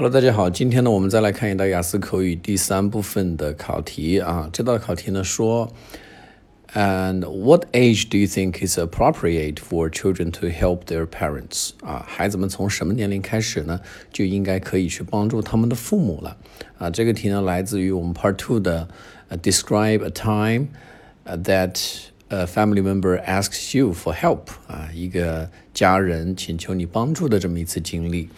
Hello，大家好，今天呢，我们再来看一道雅思口语第三部分的考题啊。这道考题呢说，And what age do you think is appropriate for children to help their parents？啊，孩子们从什么年龄开始呢，就应该可以去帮助他们的父母了？啊，这个题呢来自于我们 Part Two 的、Describe a time that a family member asks you for help。啊，一个家人请求你帮助的这么一次经历。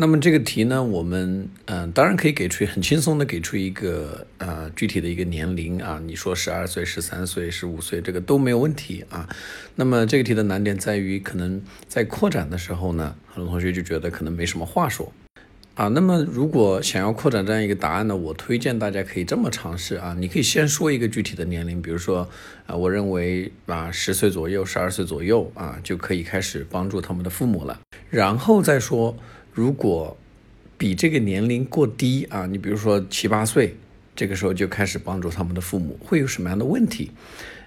那么这个题呢，我们嗯，当然可以给出很轻松的给出一个呃具体的一个年龄啊，你说十二岁、十三岁、十五岁，这个都没有问题啊。那么这个题的难点在于，可能在扩展的时候呢，很多同学就觉得可能没什么话说啊。那么如果想要扩展这样一个答案呢，我推荐大家可以这么尝试啊，你可以先说一个具体的年龄，比如说啊，我认为啊十岁左右、十二岁左右啊，就可以开始帮助他们的父母了，然后再说。如果比这个年龄过低啊，你比如说七八岁，这个时候就开始帮助他们的父母，会有什么样的问题？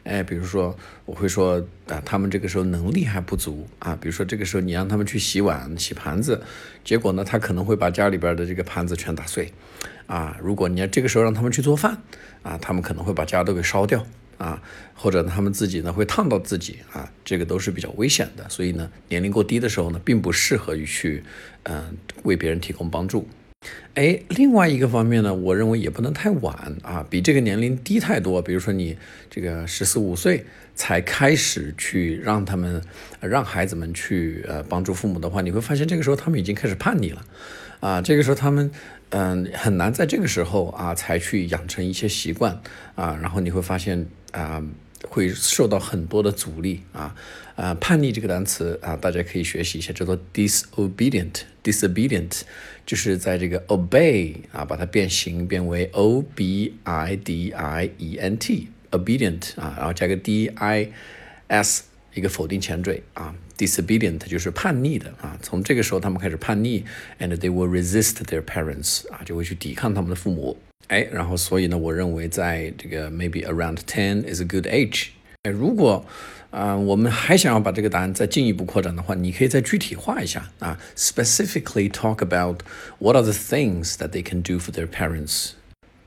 哎，比如说我会说啊，他们这个时候能力还不足啊，比如说这个时候你让他们去洗碗、洗盘子，结果呢，他可能会把家里边的这个盘子全打碎啊。如果你要这个时候让他们去做饭啊，他们可能会把家都给烧掉。啊，或者他们自己呢会烫到自己啊，这个都是比较危险的。所以呢，年龄过低的时候呢，并不适合于去，嗯，为别人提供帮助。哎，另外一个方面呢，我认为也不能太晚啊，比这个年龄低太多。比如说你这个十四五岁才开始去让他们，让孩子们去呃帮助父母的话，你会发现这个时候他们已经开始叛逆了，啊，这个时候他们。嗯，很难在这个时候啊才去养成一些习惯啊，然后你会发现啊会受到很多的阻力啊啊叛逆这个单词啊大家可以学习一下，叫做 disobedient，disobedient 就是在这个 obey 啊把它变形变为 o b i d i e n t，obedient 啊然后加个 d i s 一个否定前缀啊。disobedient 就是叛逆的啊，从这个时候他们开始叛逆，and they will resist their parents 啊，就会去抵抗他们的父母。哎，然后所以呢，我认为在这个 maybe around ten is a good age。哎，如果啊、我们还想要把这个答案再进一步扩展的话，你可以再具体化一下啊，specifically talk about what are the things that they can do for their parents。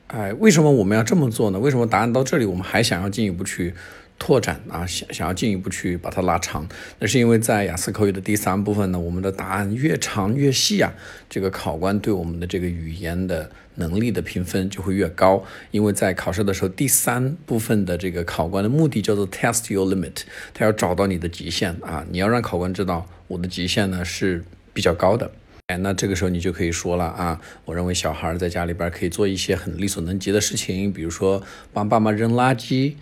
哎，为什么我们要这么做呢？为什么答案到这里我们还想要进一步去？拓展啊，想想要进一步去把它拉长，那是因为在雅思口语的第三部分呢，我们的答案越长越细啊，这个考官对我们的这个语言的能力的评分就会越高。因为在考试的时候，第三部分的这个考官的目的叫做 test your limit，他要找到你的极限啊，你要让考官知道我的极限呢是比较高的。哎，那这个时候你就可以说了啊，我认为小孩在家里边可以做一些很力所能及的事情，比如说帮爸妈扔垃圾。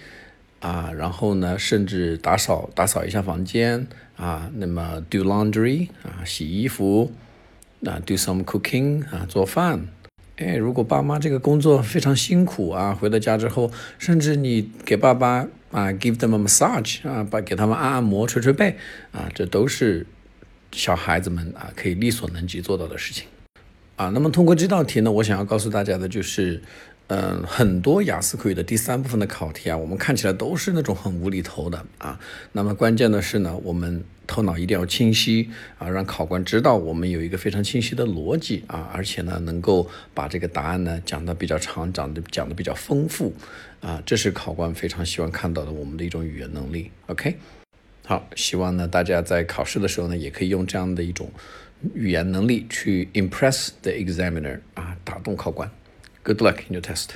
啊，然后呢，甚至打扫打扫一下房间啊，那么 do laundry 啊，洗衣服，啊 do some cooking 啊，做饭。哎，如果爸妈这个工作非常辛苦啊，回到家之后，甚至你给爸爸啊 give them a massage 啊，把给他们按按摩、捶捶背啊，这都是小孩子们啊可以力所能及做到的事情。啊，那么通过这道题呢，我想要告诉大家的就是。嗯，很多雅思口语的第三部分的考题啊，我们看起来都是那种很无厘头的啊。那么关键的是呢，我们头脑一定要清晰啊，让考官知道我们有一个非常清晰的逻辑啊，而且呢，能够把这个答案呢讲得比较长，讲的讲的比较丰富啊，这是考官非常希望看到的我们的一种语言能力。OK，好，希望呢大家在考试的时候呢，也可以用这样的一种语言能力去 impress the examiner 啊，打动考官。Good luck in your test.